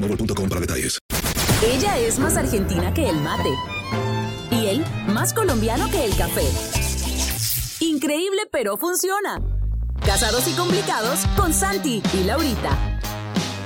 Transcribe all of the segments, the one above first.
para detalles. Ella es más argentina que el mate. Y él, más colombiano que el café. Increíble, pero funciona. Casados y complicados con Santi y Laurita.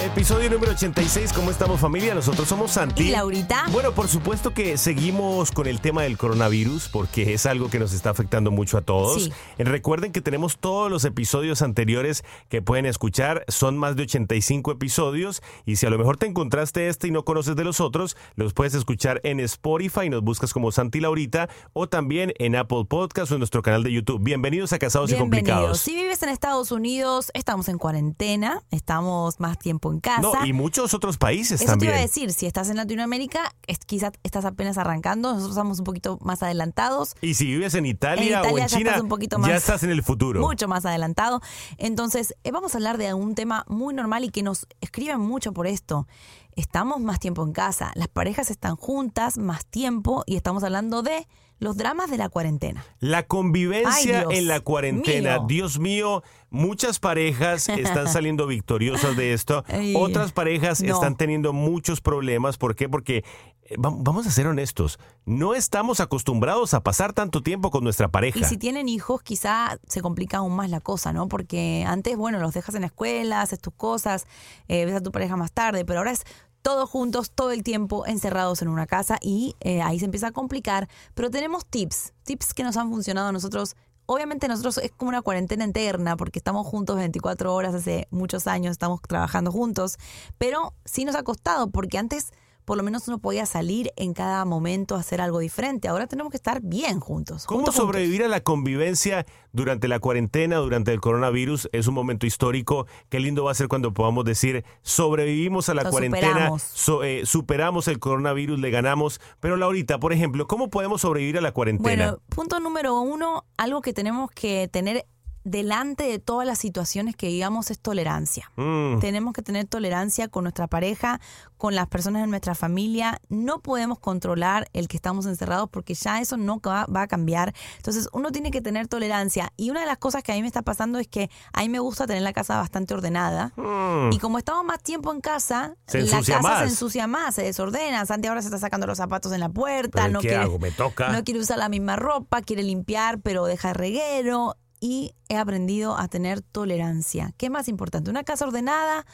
Episodio número 86, ¿cómo estamos familia? Nosotros somos Santi. ¿Y Laurita? Bueno, por supuesto que seguimos con el tema del coronavirus porque es algo que nos está afectando mucho a todos. Sí. Recuerden que tenemos todos los episodios anteriores que pueden escuchar, son más de 85 episodios y si a lo mejor te encontraste este y no conoces de los otros, los puedes escuchar en Spotify, nos buscas como Santi Laurita o también en Apple Podcast o en nuestro canal de YouTube. Bienvenidos a Casados y Bienvenidos. Complicados. Si vives en Estados Unidos, estamos en cuarentena, estamos más tiempo en casa. No, y muchos otros países Eso también. te iba a decir, si estás en Latinoamérica, es- quizás estás apenas arrancando, nosotros estamos un poquito más adelantados. Y si vives en Italia, En o Italia en ya China, estás un poquito más- ya estás en el futuro. Mucho más adelantado. Entonces, eh, vamos a hablar de un tema muy normal y que nos escriben mucho por esto. Estamos más tiempo en casa, las parejas están juntas más tiempo y estamos hablando de los dramas de la cuarentena. La convivencia Ay, en la cuarentena, mío. Dios mío, muchas parejas están saliendo victoriosas de esto, Ay, otras parejas no. están teniendo muchos problemas. ¿Por qué? Porque, eh, va- vamos a ser honestos, no estamos acostumbrados a pasar tanto tiempo con nuestra pareja. Y si tienen hijos, quizá se complica aún más la cosa, ¿no? Porque antes, bueno, los dejas en la escuela, haces tus cosas, eh, ves a tu pareja más tarde, pero ahora es todos juntos, todo el tiempo, encerrados en una casa y eh, ahí se empieza a complicar. Pero tenemos tips, tips que nos han funcionado a nosotros. Obviamente nosotros es como una cuarentena interna porque estamos juntos 24 horas hace muchos años, estamos trabajando juntos, pero sí nos ha costado porque antes por lo menos uno podía salir en cada momento a hacer algo diferente. Ahora tenemos que estar bien juntos. ¿Cómo juntos, juntos. sobrevivir a la convivencia durante la cuarentena, durante el coronavirus? Es un momento histórico. Qué lindo va a ser cuando podamos decir, sobrevivimos a la Lo cuarentena, superamos. so- eh, superamos el coronavirus, le ganamos. Pero Laurita, por ejemplo, ¿cómo podemos sobrevivir a la cuarentena? Bueno, punto número uno, algo que tenemos que tener delante de todas las situaciones que digamos es tolerancia. Mm. Tenemos que tener tolerancia con nuestra pareja, con las personas de nuestra familia. No podemos controlar el que estamos encerrados porque ya eso no va, va a cambiar. Entonces uno tiene que tener tolerancia. Y una de las cosas que a mí me está pasando es que a mí me gusta tener la casa bastante ordenada. Mm. Y como estamos más tiempo en casa, Se la casa más. se ensucia más, se desordena. Santi ahora se está sacando los zapatos en la puerta. ¿Pero no qué quiere, hago? ¿Me toca? No quiere usar la misma ropa, quiere limpiar, pero deja reguero. Y he aprendido a tener tolerancia. ¿Qué es más importante? ¿Una casa ordenada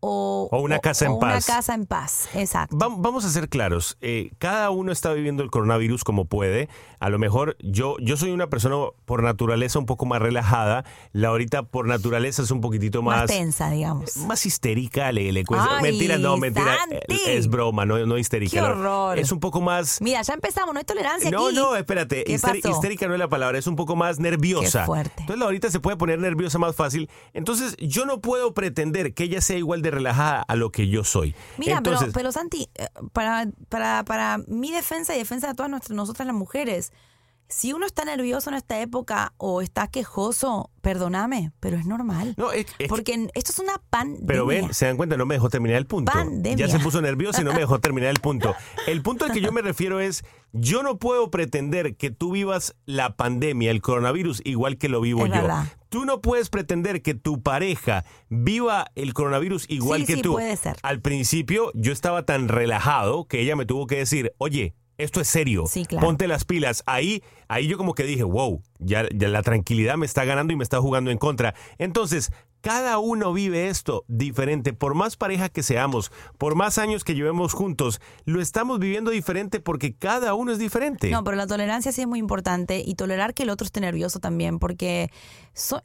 o, O una casa en o Una paz. casa en paz, exacto. Va- Vamos a ser claros, eh, cada uno está viviendo el coronavirus como puede. A lo mejor yo, yo soy una persona por naturaleza un poco más relajada. La ahorita por naturaleza es un poquitito más, más, tensa, digamos. más histérica, le, le cuesta. Ay, mentira, no, mentira. Santi. eh, Es broma, no, no histérica. Qué no. horror. Es un poco más. Mira, ya empezamos, no hay tolerancia No, aquí. no, espérate. ¿Qué histeri- pasó? histérica no es la palabra, es un poco más nerviosa. Qué fuerte. Entonces, la ahorita se puede poner nerviosa más fácil. Entonces, yo no puedo pretender que ella sea igual de relajada a lo que yo soy. Mira, Entonces, pero, pero Santi, eh, para, para, para mi defensa y defensa de todas nuestras, nosotras las mujeres, si uno está nervioso en esta época o está quejoso, perdóname, pero es normal. No, es- es- Porque esto es una pandemia. Pero ven, se dan cuenta, no me dejó terminar el punto. Pandemia. Ya se puso nervioso y no me dejó terminar el punto. El punto al que yo me refiero es, yo no puedo pretender que tú vivas la pandemia, el coronavirus, igual que lo vivo Es yo. verdad. Tú no puedes pretender que tu pareja viva el coronavirus igual Sí, que sí, tú. puede ser. Al principio yo estaba tan relajado que ella me tuvo que decir, oye, esto es serio, Sí, claro. ponte las pilas. Ahí, ahí yo como que dije, wow, ya, ya la tranquilidad me está ganando y me está jugando en contra. Entonces, cada uno vive esto diferente. Por más pareja que seamos, por más años que llevemos juntos, lo estamos viviendo diferente porque cada uno es diferente. No, pero la tolerancia sí es muy importante y tolerar que el otro esté nervioso también, porque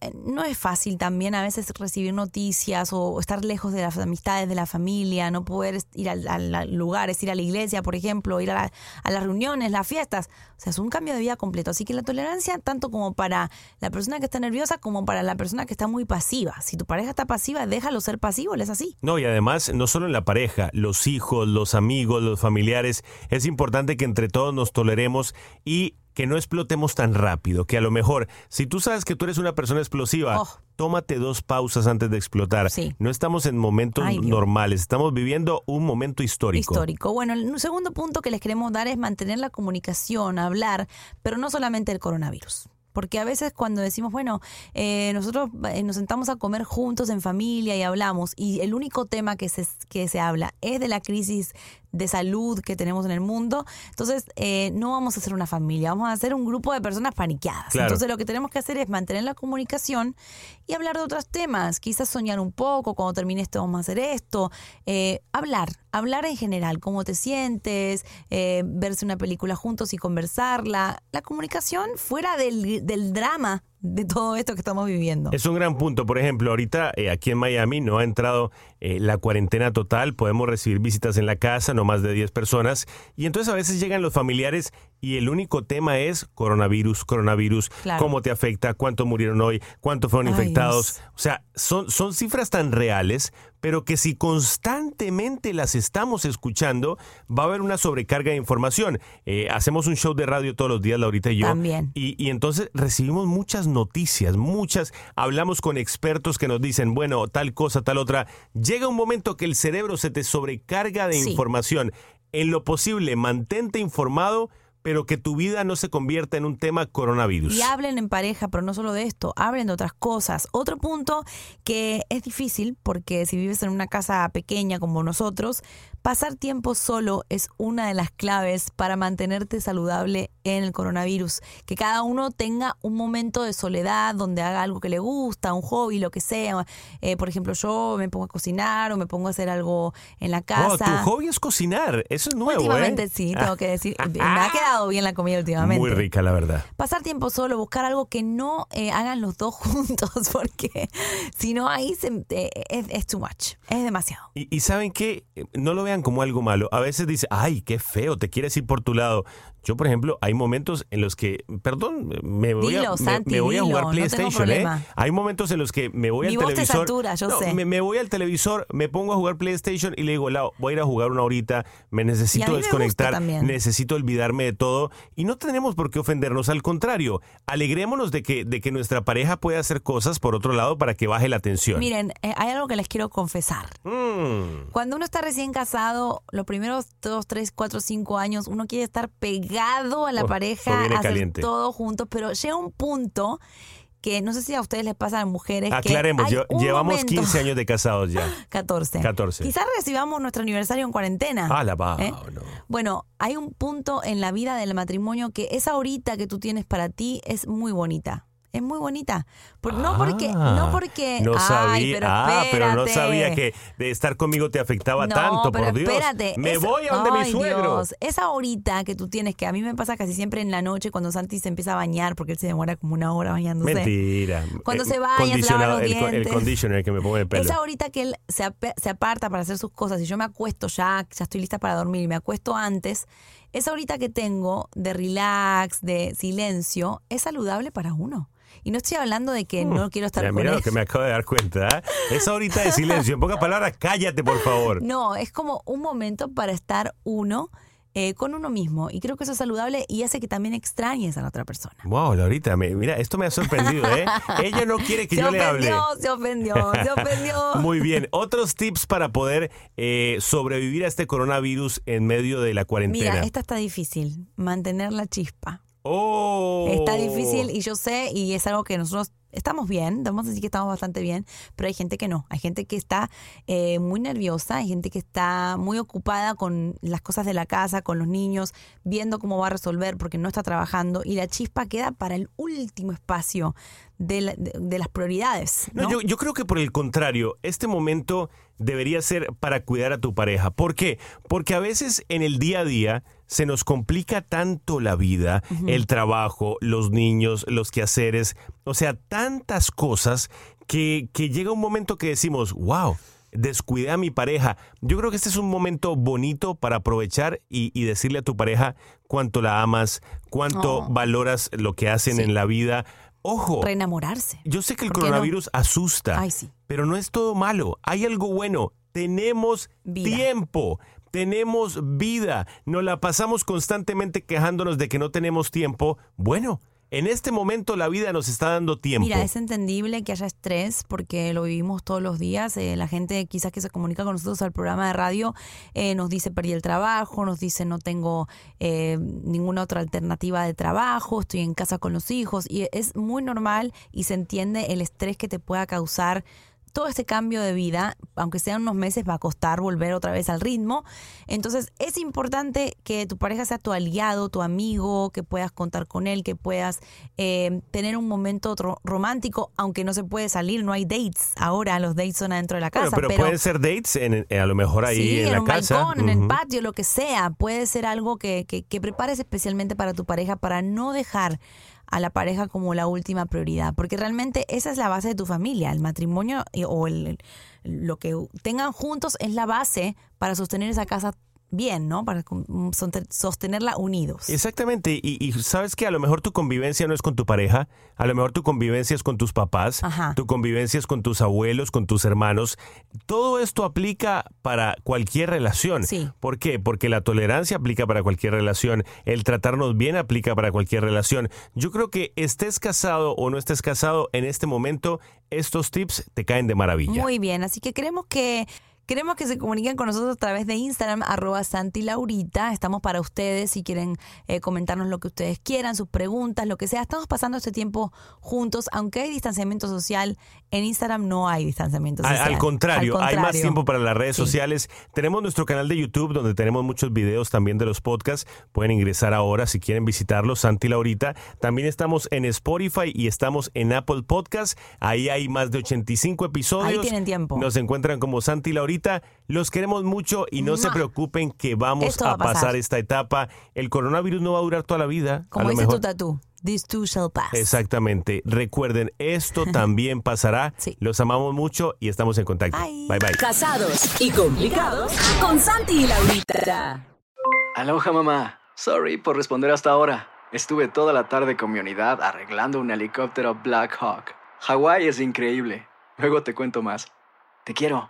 eh, no es fácil también a veces recibir noticias o estar lejos de las amistades, de la familia, no poder ir al- a, lugares, ir a la iglesia, por ejemplo, ir a, la- a las reuniones, las fiestas. O sea, es un cambio de vida completo. Así que la tolerancia, tanto como para la persona que está nerviosa como para la persona que está muy pasiva. Si tu pareja está pasiva, déjalo ser pasivo, él es así. No, y además, no solo en la pareja, los hijos, los amigos, los familiares, es importante que entre todos nos toleremos y que no explotemos tan rápido, que a lo mejor, si tú sabes que tú eres una persona explosiva, Oh. tómate dos pausas antes de explotar. Sí. No estamos en momentos Ay, normales, estamos viviendo un momento histórico. Histórico. Bueno, el segundo punto que les queremos dar es mantener la comunicación, hablar, pero no solamente el coronavirus. Porque a veces cuando decimos, bueno, eh, nosotros eh, nos sentamos a comer juntos en familia y hablamos, y el único tema que se, que se habla es de la crisis de salud que tenemos en el mundo, entonces eh, no vamos a hacer una familia, vamos a hacer un grupo de personas paniqueadas. Claro. Entonces lo que tenemos que hacer es mantener la comunicación y hablar de otros temas, quizás soñar un poco, cuando termine esto vamos a hacer esto, eh, hablar, hablar en general, cómo te sientes, eh, verse una película juntos y conversarla, la comunicación fuera del, del drama de todo esto que estamos viviendo. Es un gran punto. Por ejemplo, ahorita eh, aquí en Miami no ha entrado eh, la cuarentena total. Podemos recibir visitas en la casa, no más de 10 personas. Y entonces a veces llegan los familiares y el único tema es coronavirus, coronavirus, Claro. cómo te afecta, cuánto murieron hoy, cuánto fueron Ay, infectados. Dios. O sea, son, son cifras tan reales, pero que si constantemente las estamos escuchando, va a haber una sobrecarga de información. Eh, hacemos un show de radio todos los días, Laurita y yo. También. Y, y entonces recibimos muchas noticias, muchas, hablamos con expertos que nos dicen, bueno, tal cosa, tal otra. Llega un momento que el cerebro se te sobrecarga de Sí. información. En lo posible, mantente informado, pero que tu vida no se convierta en un tema coronavirus. Y hablen en pareja, pero no solo de esto, hablen de otras cosas. Otro punto que es difícil, porque si vives en una casa pequeña como nosotros, pasar tiempo solo es una de las claves para mantenerte saludable en el coronavirus. Que cada uno tenga un momento de soledad donde haga algo que le gusta, un hobby, lo que sea. Eh, por ejemplo, yo me pongo a cocinar o me pongo a hacer algo en la Oh, casa. tu hobby es cocinar, eso es nuevo, Últimamente ¿eh? sí, tengo que decir. Me ha quedado bien la comida últimamente. Muy rica, la verdad. Pasar tiempo solo, buscar algo que no eh, hagan los dos juntos, porque si no ahí se- eh, es, es too much, es demasiado. Y, y saben que no lo vean como algo malo. A veces dice, ay, qué feo, te quieres ir por tu lado. Yo, por ejemplo, hay momentos en los que, perdón, me voy, Dilo, a, me- Santi, me voy a dilo, jugar no PlayStation, ¿eh? Hay momentos en los que me voy Mi al voz te televisor. satura, yo No, sé. Me, me voy al televisor, me pongo a jugar PlayStation y le digo, Lau, voy a ir a jugar una horita, me necesito desconectar, necesito olvidarme de todo. Y no tenemos por qué ofendernos, al contrario, alegrémonos de que, de que nuestra pareja pueda hacer cosas por otro lado para que baje la tensión. Miren, eh, hay algo que les quiero confesar. Mm. Cuando uno está recién casado, los primeros dos, tres, cuatro, cinco años, uno quiere estar pegado a la Oh, pareja, hacer caliente. todo juntos, pero llega un punto que no sé si a ustedes les pasa a las mujeres. que Aclaremos, hay un llevamos momento- 15 años de casados ya. 14. 14. Quizás recibamos nuestro aniversario en cuarentena. Ah, la va, ¿Eh? no. Bueno, hay un punto en la vida del matrimonio que esa horita que tú tienes para ti es muy bonita. Es muy bonita. Por- no porque, no porque. Ah, No ay, sabía, pero ah, pero no sabía que de estar conmigo te afectaba No, tanto, pero por Dios. espérate. Me es- voy a donde mi Ay, suegro. Dios, esa horita que tú tienes, que a mí me pasa casi siempre en la noche cuando Santi se empieza a bañar, porque él se demora como una hora bañándose. Mentira. Cuando Eh, se baña, se lava los el, co- el dientes. conditioner que me pongo el pelo. Esa horita que él se, se aparta para hacer sus cosas y yo me acuesto ya, ya estoy lista para dormir y me acuesto antes, esa horita que tengo de relax, de silencio, es saludable para uno. Y no estoy hablando de que no quiero estar Ya, con mira él. lo que me acabo de dar cuenta. ¿eh? Esa horita de silencio. En pocas palabras, cállate, por favor. No, es como un momento para estar uno eh, con uno mismo. Y creo que eso es saludable y hace que también extrañes a la otra persona. Wow, Laurita, me- mira, esto me ha sorprendido, ¿eh? Ella no quiere que se yo le hable. ofendió, se ofendió, se ofendió. Muy bien. Otros tips para poder eh, sobrevivir a este coronavirus en medio de la cuarentena. Mira, esta está difícil, mantener la chispa. Oh. Está difícil y yo sé, y es algo que nosotros estamos bien, vamos a decir que estamos bastante bien, pero hay gente que no. Hay gente que está eh, muy nerviosa, hay gente que está muy ocupada con las cosas de la casa, con los niños, viendo cómo va a resolver porque no está trabajando y la chispa queda para el último espacio de, la- de- de las prioridades. No, ¿no? yo, yo creo que por el contrario, este momento debería ser para cuidar a tu pareja. ¿Por qué? Porque a veces en el día a día se nos complica tanto la vida, el trabajo, los niños, los quehaceres, o sea, tantas cosas que, que llega un momento que decimos, wow. Descuidé a mi pareja. Yo creo que este es un momento bonito para aprovechar y, y decirle a tu pareja cuánto la amas, cuánto Oh. valoras lo que hacen Sí. en la vida. Ojo, Reenamorarse. yo sé que el coronavirus asusta, Ay, sí. pero no es todo malo. Hay algo bueno. Tenemos Vida. tiempo. Tenemos vida. Nos la pasamos constantemente quejándonos de que no tenemos tiempo. Bueno, en este momento la vida nos está dando tiempo. Mira, es entendible que haya estrés porque lo vivimos todos los días. Eh, la gente quizás que se comunica con nosotros al programa de radio eh, nos dice perdí el trabajo, nos dice no tengo eh, ninguna otra alternativa de trabajo, estoy en casa con los hijos y es muy normal y se entiende el estrés que te pueda causar todo este cambio de vida, aunque sean unos meses, va a costar volver otra vez al ritmo. Entonces es importante que tu pareja sea tu aliado, tu amigo, que puedas contar con él, que puedas eh, tener un momento otro- romántico, aunque no se puede salir, no hay dates. Ahora los dates son adentro de la casa. Bueno, pero, pueden ser dates en- en- a lo mejor ahí Sí, en, en, la un casa. balcón, en el patio, lo que sea. Puede ser algo que, que, que prepares especialmente para tu pareja para no dejar a la pareja como la última prioridad. Porque realmente esa es la base de tu familia. El matrimonio o el- lo que tengan juntos es la base para sostener esa casa bien, ¿no? Para soste- sostenerla unidos. Exactamente, y, y sabes que a lo mejor tu convivencia no es con tu pareja, a lo mejor tu convivencia es con tus papás, Ajá. tu convivencia es con tus abuelos, con tus hermanos. Todo esto aplica para cualquier relación. Sí. ¿Por qué? Porque la tolerancia aplica para cualquier relación, el tratarnos bien aplica para cualquier relación. Yo creo que estés casado o no estés casado en este momento, estos tips te caen de maravilla. Muy bien, así que queremos que queremos que se comuniquen con nosotros a través de Instagram, arroba Santi Laurita. Estamos para ustedes si quieren eh, comentarnos lo que ustedes quieran, sus preguntas, lo que sea. Estamos pasando este tiempo juntos, aunque hay distanciamiento social, en Instagram no hay distanciamiento Al, social. al contrario, Al hay más tiempo para las redes Sí. sociales. Tenemos nuestro canal de YouTube donde tenemos muchos videos también de los podcasts. Pueden ingresar ahora si quieren visitarlo, Santi Laurita. También estamos en Spotify y estamos en Apple Podcast. Ahí hay más de 85 episodios. Ahí tienen tiempo. Nos encuentran como Santi Laurita. Los queremos mucho y no se preocupen que vamos a a pasar. pasar esta etapa. El coronavirus no va a durar toda la vida. Como a lo dice mejor. tu tatú, this too shall pass. Exactamente. Recuerden, esto también pasará. Sí. Los amamos mucho y estamos en contacto. Bye. bye. bye. Casados y complicados con Santi y Laurita. Aloha mamá. Sorry por responder hasta ahora. Estuve toda la tarde con mi unidad arreglando un helicóptero Black Hawk. Hawái es increíble. Luego te cuento más. Te quiero.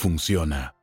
funciona.